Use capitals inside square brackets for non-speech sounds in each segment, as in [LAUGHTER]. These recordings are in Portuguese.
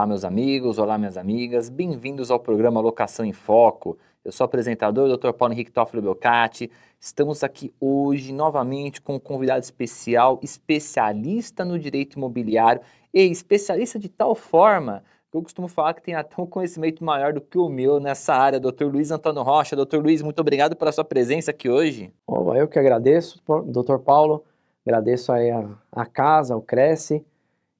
Olá, meus amigos, olá, minhas amigas, bem-vindos ao programa Locação em Foco. Eu sou o apresentador, Dr. Paulo Henrique Toffolo Belcati. Estamos aqui hoje novamente com um convidado especial, especialista no direito imobiliário e especialista de tal forma que eu costumo falar que tem até um conhecimento maior do que o meu nessa área, Dr. Luiz Antônio Rocha. Dr. Luiz, muito obrigado pela sua presença aqui hoje. Oh, eu que agradeço, Dr. Paulo, agradeço aí a, a casa, o Cresce,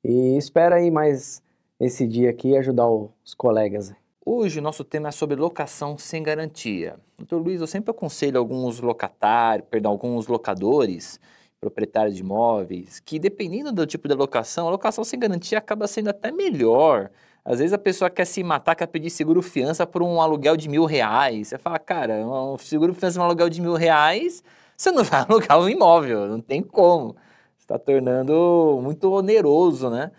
e espero aí mais esse dia aqui ajudar os colegas. Hoje o nosso tema é sobre locação sem garantia. Doutor Luiz, eu sempre aconselho alguns locatários, perdão, alguns locadores, proprietários de imóveis, que dependendo do tipo de locação, a locação sem garantia acaba sendo até melhor. Às vezes a pessoa quer se matar, quer pedir seguro fiança por um aluguel de mil reais. Você fala, cara, um seguro fiança um aluguel de mil reais, você não vai [LAUGHS] alugar um imóvel, não tem como. Está tornando muito oneroso, né?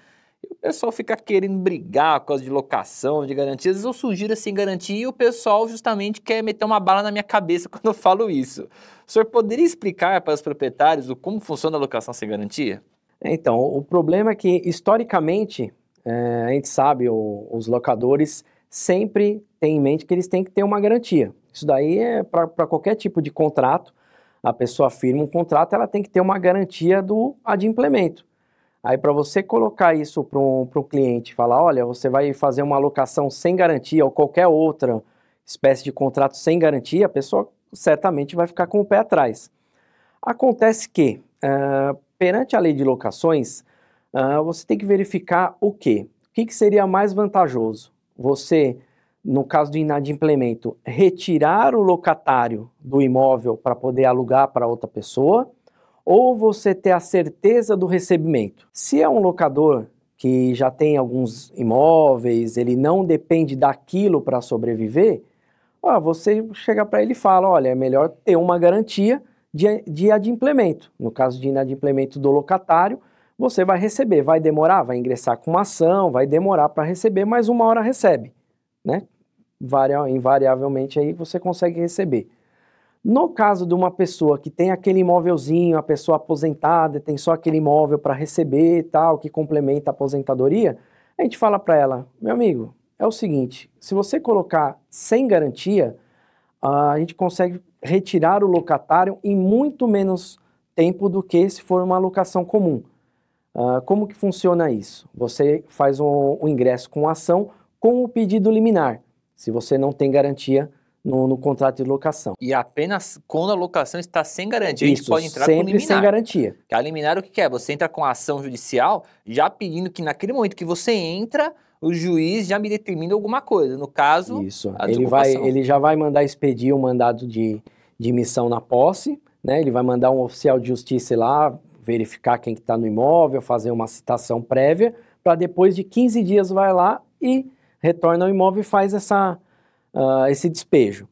Pessoal fica querendo brigar por causa de locação, de garantias. Eu sugiro assim garantia e o pessoal justamente quer meter uma bala na minha cabeça [LAUGHS] quando eu falo isso. O senhor poderia explicar para os proprietários o como funciona a locação sem garantia? Então, o problema é que, historicamente, é, a gente sabe, o, os locadores sempre têm em mente que eles têm que ter uma garantia. Isso daí é para qualquer tipo de contrato. A pessoa firma um contrato, ela tem que ter uma garantia do adimplemento. Aí, para você colocar isso para um, cliente, falar: olha, você vai fazer uma alocação sem garantia ou qualquer outra espécie de contrato sem garantia, a pessoa certamente vai ficar com o pé atrás. Acontece que, uh, perante a lei de locações, uh, você tem que verificar o quê? O que, que seria mais vantajoso? Você, no caso de inadimplemento, retirar o locatário do imóvel para poder alugar para outra pessoa ou você ter a certeza do recebimento. Se é um locador que já tem alguns imóveis, ele não depende daquilo para sobreviver, ó, você chega para ele e fala, olha, é melhor ter uma garantia de, de adimplemento. No caso de inadimplemento do locatário, você vai receber, vai demorar, vai ingressar com uma ação, vai demorar para receber, mas uma hora recebe, né? invariavelmente aí você consegue receber. No caso de uma pessoa que tem aquele imóvelzinho, a pessoa aposentada, tem só aquele imóvel para receber e tal, que complementa a aposentadoria, a gente fala para ela, meu amigo, é o seguinte, se você colocar sem garantia, a gente consegue retirar o locatário em muito menos tempo do que se for uma alocação comum. Uh, como que funciona isso? Você faz um, um ingresso com ação com o pedido liminar. Se você não tem garantia, no, no, contrato de locação. E apenas quando a locação está sem garantia, Isso, a gente pode entrar sempre com liminar. sem garantia. Que a liminar o que é? Você entra com a ação judicial já pedindo que naquele momento que você entra, o juiz já me determina alguma coisa. No caso, Isso. ele, vai, ele já vai mandar expedir um mandado de, de missão na posse, né? ele vai mandar um oficial de justiça lá verificar quem está no imóvel, fazer uma citação prévia, para depois de 15 dias vai lá e retorna ao imóvel e faz essa uh, esse despejo.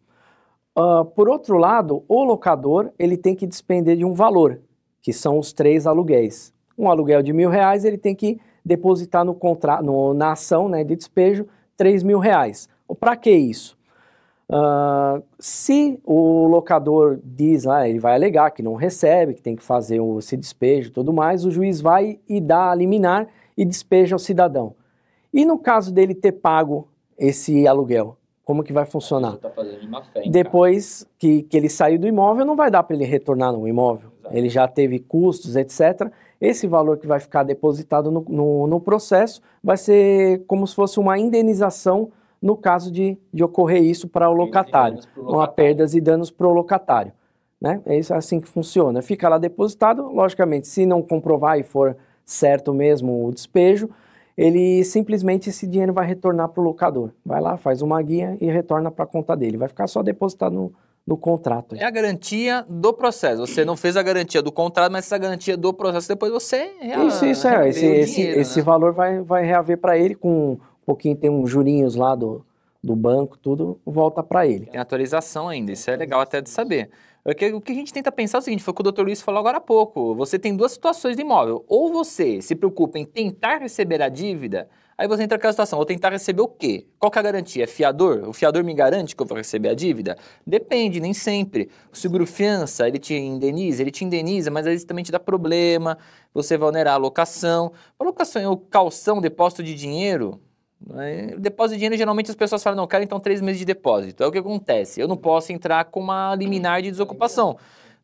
Uh, por outro lado, o locador ele tem que despender de um valor, que são os três aluguéis. Um aluguel de mil reais ele tem que depositar no contrato, no, na ação né, de despejo três mil reais. Para que isso? Uh, se o locador diz lá, ele vai alegar que não recebe, que tem que fazer o, esse despejo e tudo mais, o juiz vai e dá a liminar e despeja ao cidadão. E no caso dele ter pago esse aluguel, como que vai funcionar? Tá fé, Depois que, que ele saiu do imóvel, não vai dar para ele retornar no imóvel. Exato. Ele já teve custos, etc. Esse valor que vai ficar depositado no, no, no, processo vai ser como se fosse uma indenização no caso de, de ocorrer isso para o locatário. Uma perdas e danos para o locatário. Né? É isso assim que funciona. Fica lá depositado, logicamente, se não comprovar e for certo mesmo o despejo, ele simplesmente esse dinheiro vai retornar para o locador. Vai lá, faz uma guia e retorna para a conta dele. Vai ficar só depositado no, no contrato. É a garantia do processo. Você não fez a garantia do contrato, mas essa garantia do processo depois você Isso, isso é. Esse, esse, dinheiro, esse né? valor vai, vai reaver para ele com um pouquinho, tem uns jurinhos lá do, do banco, tudo volta para ele. Tem atualização ainda, isso é legal até de saber. O que, o que a gente tenta pensar é o seguinte, foi o que o Dr. Luiz falou agora há pouco. Você tem duas situações de imóvel. Ou você se preocupa em tentar receber a dívida, aí você entra naquela situação, ou tentar receber o quê? Qual que é a garantia? É fiador? O fiador me garante que eu vou receber a dívida? Depende, nem sempre. O seguro fiança, ele te indeniza? Ele te indeniza, mas vezes também te dá problema, você vai onerar a locação. A locação é o calção, depósito de dinheiro, Né? Depósito de dinheiro, geralmente as pessoas falam, não, eu quero então três meses de depósito. É o que acontece. Eu não posso entrar com uma liminar de desocupação.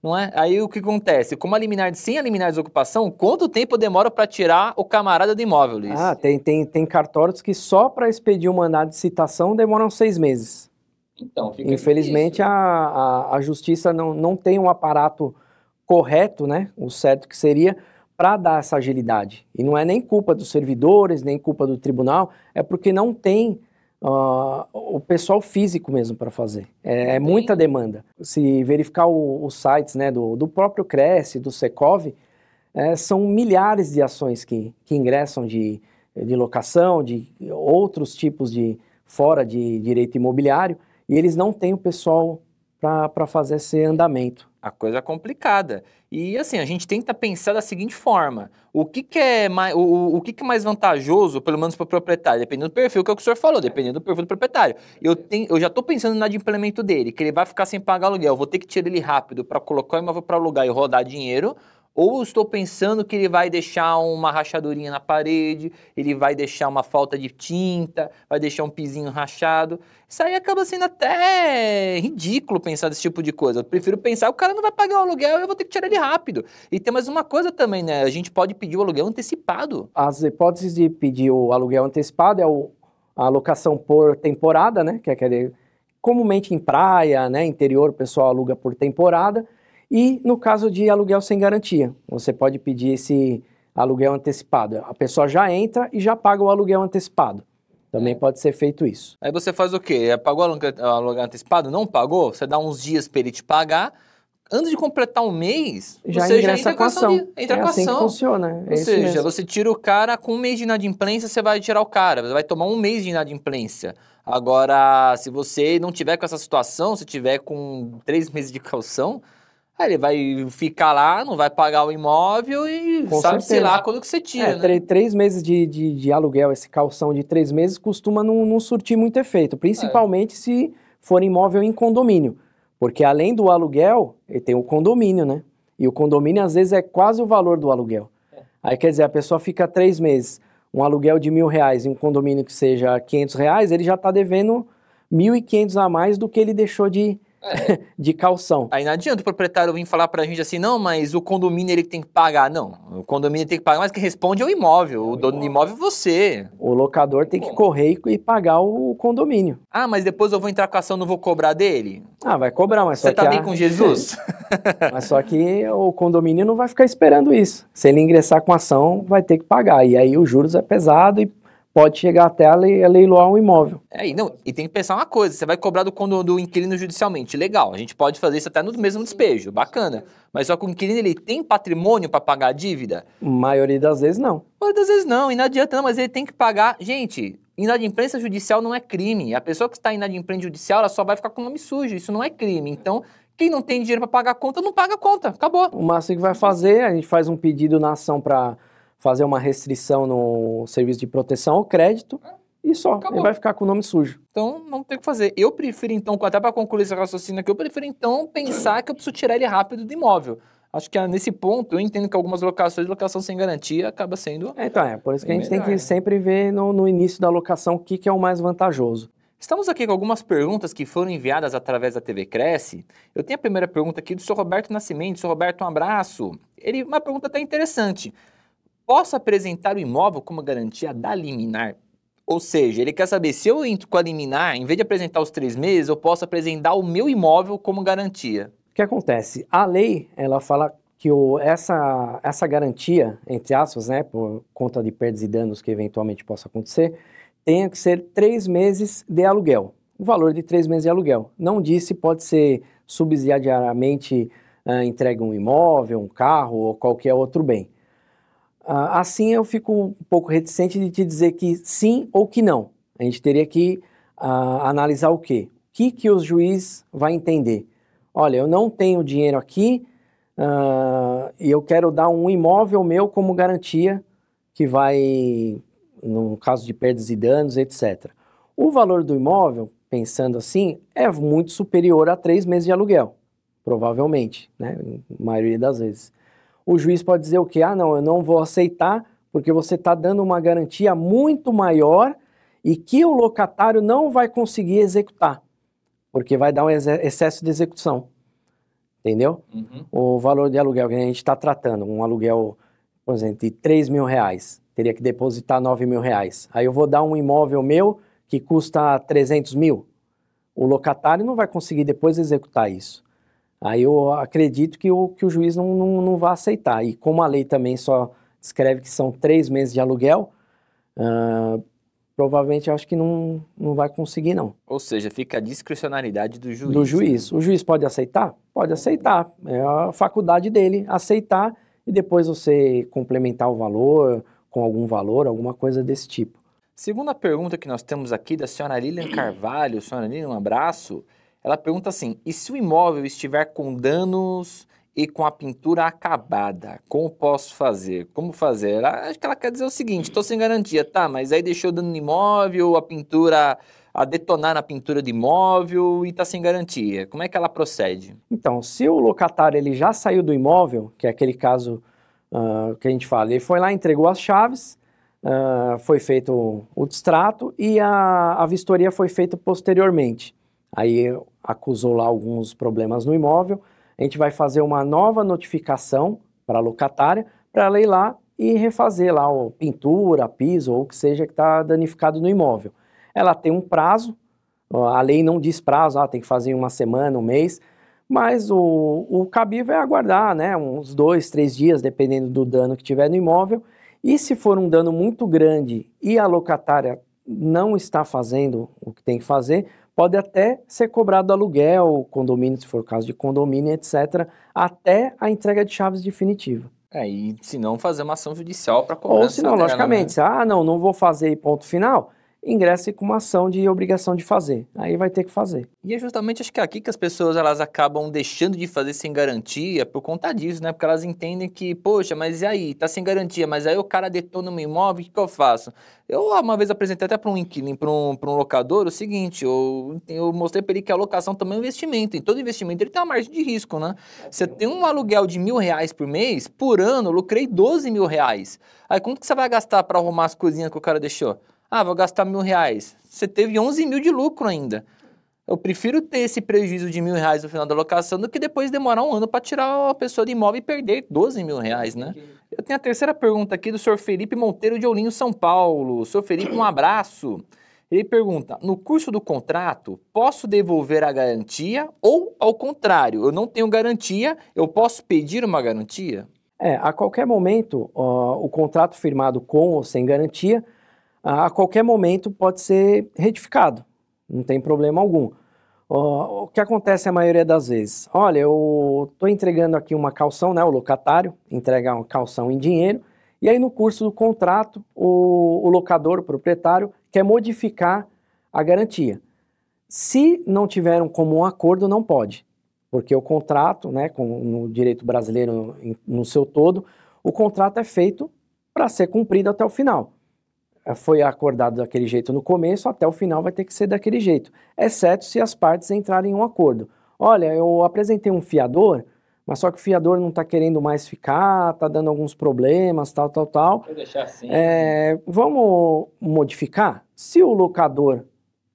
Não é? Aí o que acontece? Com uma liminar, sem a liminar de desocupação, quanto tempo demora para tirar o camarada do imóvel, Luiz? Ah, tem, tem, tem cartórios que só para expedir um mandado de citação demoram seis meses. Então, Infelizmente, a, a, a, justiça não, não tem um aparato correto, né? O certo que seria para dar essa agilidade. E não é nem culpa dos servidores, nem culpa do tribunal, é porque não tem uh, o pessoal físico mesmo para fazer. É, é, muita demanda. Se verificar os sites né, do, do próprio Cresce, do Secov, é, são milhares de ações que, que ingressam de, de locação, de outros tipos de fora de direito imobiliário, e eles não têm o pessoal para fazer esse andamento. A coisa é complicada. E assim, a gente tenta pensar da seguinte forma: o que, que é mais, o, o que, que é mais vantajoso, pelo menos para o proprietário, dependendo do perfil, que é o que o senhor falou, dependendo do perfil do proprietário. Eu, tenho, eu já estou pensando na de implemento dele, que ele vai ficar sem pagar aluguel, vou ter que tirar ele rápido para colocar o imóvel para alugar e rodar dinheiro, ou estou pensando que ele vai deixar uma rachadurinha na parede, ele vai deixar uma falta de tinta, vai deixar um pizinho rachado. Isso aí acaba sendo até ridículo pensar desse tipo de coisa. Eu prefiro pensar, o cara não vai pagar o aluguel, eu vou ter que tirar ele rápido. E tem mais uma coisa também, né? A gente pode pedir o aluguel antecipado. As hipóteses de pedir o aluguel antecipado é o, a alocação por temporada, né? Que é aquele comumente em praia, né, interior, o pessoal aluga por temporada e no caso de aluguel sem garantia, você pode pedir esse aluguel antecipado. A pessoa já entra e já paga o aluguel antecipado. Também é. pode ser feito isso. Aí você faz o quê? É, pagou o aluguel antecipado? Não pagou? Você dá uns dias para ele te pagar. Antes de completar um mês, já você já entra com a ação. De, entra é com assim ação. que funciona. É Ou seja, mesmo. você tira o cara com um mês de inadimplência, você vai tirar o cara. Você vai tomar um mês de inadimplência. Agora, se você não tiver com essa situação, se tiver com três meses de calção, Aí ele vai ficar lá, não vai pagar o imóvel e Com sabe, sei lá, quando que você tira, é, né? Três meses de, de, de, aluguel, esse calção de três meses, costuma não, não surtir muito efeito, principalmente é. se for imóvel em condomínio. Porque além do aluguel, ele tem o condomínio, né? E o condomínio, às vezes, é quase o valor do aluguel. É. Aí, quer dizer, a pessoa fica três meses, um aluguel de mil reais em um condomínio que seja quinhentos reais, ele já está devendo mil e quinhentos a mais do que ele deixou de, é. [LAUGHS] de calção. Aí não adianta o proprietário vir falar pra gente assim, não, mas o condomínio ele tem que pagar. Não, o condomínio tem que pagar, mas quem responde é o imóvel. É o, o dono do imóvel é você. O locador tem que correr e pagar o condomínio. Ah, mas depois eu vou entrar com a ação, não vou cobrar dele? Ah, vai cobrar, mas Você só tá que bem a... com Jesus? [LAUGHS] mas só que o condomínio não vai ficar esperando isso. Se ele ingressar com a ação, vai ter que pagar. E aí os juros é pesado e pode chegar até a, le, a leiloar um imóvel. É, e, não, e tem que pensar uma coisa, você vai cobrar do, do, do inquilino judicialmente, legal, a gente pode fazer isso até no mesmo despejo, bacana. Mas só que o inquilino, ele tem patrimônio para pagar a dívida? maioria das vezes não. maioria das vezes não, e não adianta não, mas ele tem que pagar. Gente, inadimplência judicial não é crime. A pessoa que está inadimplente judicial, ela só vai ficar com o nome sujo, isso não é crime. Então, quem não tem dinheiro para pagar a conta, não paga a conta, acabou. O máximo que vai fazer, a gente faz um pedido na ação para fazer uma restrição no serviço de proteção ao crédito e só. Acabou. Ele vai ficar com o nome sujo. Então, não tem o que fazer. Eu prefiro, então, até para concluir esse raciocínio aqui, eu prefiro, então, pensar que eu preciso tirar ele rápido do imóvel. Acho que ah, nesse ponto, eu entendo que algumas locações, locação sem garantia, acaba sendo. É, então, é. Por isso que a gente melhor. tem que sempre ver no, no início da locação o que, que é o mais vantajoso. Estamos aqui com algumas perguntas que foram enviadas através da TV Cresce. Eu tenho a primeira pergunta aqui do Sr. Roberto Nascimento. Sr. Roberto, um abraço. Ele, uma pergunta até interessante posso apresentar o imóvel como garantia da liminar. Ou seja, ele quer saber se eu entro com a liminar, em vez de apresentar os três meses, eu posso apresentar o meu imóvel como garantia. O que acontece? A lei, ela fala que o, essa, essa garantia, entre aspas, né, por conta de perdas e danos que eventualmente possa acontecer, tenha que ser três meses de aluguel. O valor de três meses de aluguel. Não disse pode ser subsidiariamente uh, entregue um imóvel, um carro ou qualquer outro bem. Uh, assim eu fico um pouco reticente de te dizer que sim ou que não. A gente teria que uh, analisar o quê? O que, que o juiz vai entender? Olha, eu não tenho dinheiro aqui uh, e eu quero dar um imóvel meu como garantia que vai, no caso de perdas e danos, etc. O valor do imóvel, pensando assim, é muito superior a três meses de aluguel, provavelmente, né? Na maioria das vezes o juiz pode dizer o quê? Ah, não, eu não vou aceitar porque você está dando uma garantia muito maior e que o locatário não vai conseguir executar, porque vai dar um excesso de execução. Entendeu? Uhum. O valor de aluguel que a gente está tratando, um aluguel, por exemplo, de 3 mil reais, teria que depositar 9 mil reais. Aí eu vou dar um imóvel meu que custa 300 mil. O locatário não vai conseguir depois executar isso. Aí eu acredito que o, que o juiz não, não, não vai aceitar. E como a lei também só escreve que são três meses de aluguel, uh, provavelmente eu acho que não, não vai conseguir, não. Ou seja, fica a discricionalidade do juiz. Do juiz. Né? O juiz pode aceitar? Pode aceitar. É a faculdade dele aceitar e depois você complementar o valor com algum valor, alguma coisa desse tipo. Segunda pergunta que nós temos aqui da senhora Lilian Carvalho, senhora Lilian, um abraço. Ela pergunta assim: e se o imóvel estiver com danos e com a pintura acabada. Como posso fazer? Como fazer? Ela, acho que ela quer dizer o seguinte: estou sem garantia, tá? Mas aí deixou dano no imóvel, a pintura a detonar na pintura de imóvel e está sem garantia. Como é que ela procede? Então, se o locatário ele já saiu do imóvel, que é aquele caso uh, que a gente fala, ele foi lá, entregou as chaves, uh, foi feito o, distrato e a, a vistoria foi feita posteriormente. Aí acusou lá alguns problemas no imóvel, a gente vai fazer uma nova notificação para a locatária para ela ir lá e refazer lá o pintura, piso ou o que seja que está danificado no imóvel. Ela tem um prazo, a lei não diz prazo, ela tem que fazer em uma semana, um mês, mas o, o cabível é aguardar, né, uns dois, três dias, dependendo do dano que tiver no imóvel. E se for um dano muito grande e a locatária não está fazendo o que tem que fazer, pode até ser cobrado aluguel, condomínio, se for o caso de condomínio, etc., até a entrega de chaves definitiva. É, e se não fazer uma ação judicial para cobrar. Ou se não, logicamente, né? ah, não, não vou fazer ponto final, ingresse com uma ação de obrigação de fazer. Aí vai ter que fazer. E é justamente acho que é aqui que as pessoas elas acabam deixando de fazer sem garantia por conta disso, né? Porque elas entendem que, poxa, mas e aí? Tá sem garantia, mas aí o cara detona meu imóvel, o que, que eu faço? Eu uma vez apresentei até para um inquilino, para um, um locador, o seguinte, eu, eu mostrei para ele que a locação também é um investimento. Em todo investimento ele tem uma margem de risco, né? Você tem um aluguel de mil reais por mês, por ano eu lucrei 12 mil reais. Aí quanto que você vai gastar para arrumar as coisinhas que o cara deixou? Ah, vou gastar mil reais. Você teve 11 mil de lucro ainda. Eu prefiro ter esse prejuízo de mil reais no final da locação do que depois demorar um ano para tirar a pessoa de imóvel e perder 12 mil reais, né? Eu tenho a terceira pergunta aqui do senhor Felipe Monteiro de Ourinho, São Paulo. Senhor Felipe, um abraço. Ele pergunta: no curso do contrato, posso devolver a garantia ou, ao contrário, eu não tenho garantia, eu posso pedir uma garantia? É, a qualquer momento, ó, o contrato firmado com ou sem garantia a qualquer momento pode ser retificado, não tem problema algum. O que acontece a maioria das vezes? Olha, eu estou entregando aqui uma calção, né, o locatário entrega uma calção em dinheiro, e aí no curso do contrato, o, o locador, o proprietário, quer modificar a garantia. Se não tiver um comum acordo, não pode, porque o contrato, né, com, no direito brasileiro no, no seu todo, o contrato é feito para ser cumprido até o final foi acordado daquele jeito no começo, até o final vai ter que ser daquele jeito, exceto se as partes entrarem em um acordo. Olha, eu apresentei um fiador, mas só que o fiador não está querendo mais ficar, está dando alguns problemas, tal, tal, tal. Vou deixar assim. É, vamos modificar? Se o locador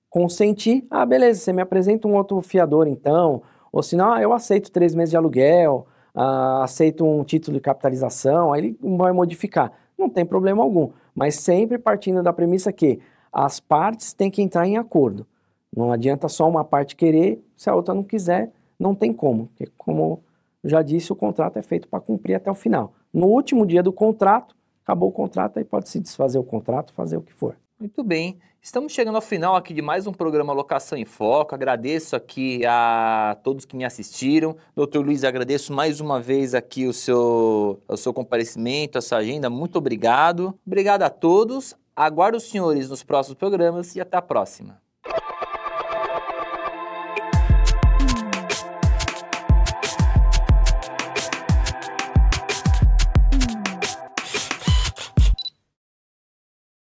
consentir, ah, beleza, você me apresenta um outro fiador então, ou se não, ah, eu aceito três meses de aluguel, ah, aceito um título de capitalização, aí ele vai modificar. Não tem problema algum mas sempre partindo da premissa que as partes têm que entrar em acordo. Não adianta só uma parte querer, se a outra não quiser, não tem como. Porque, como já disse, o contrato é feito para cumprir até o final. No último dia do contrato, acabou o contrato, aí pode se desfazer o contrato, fazer o que for. Muito bem. Estamos chegando ao final aqui de mais um programa Locação em Foco. Agradeço aqui a todos que me assistiram. Doutor Luiz, agradeço mais uma vez aqui o seu, o seu comparecimento, a sua agenda. Muito obrigado. Obrigado a todos. Aguardo os senhores nos próximos programas e até a próxima.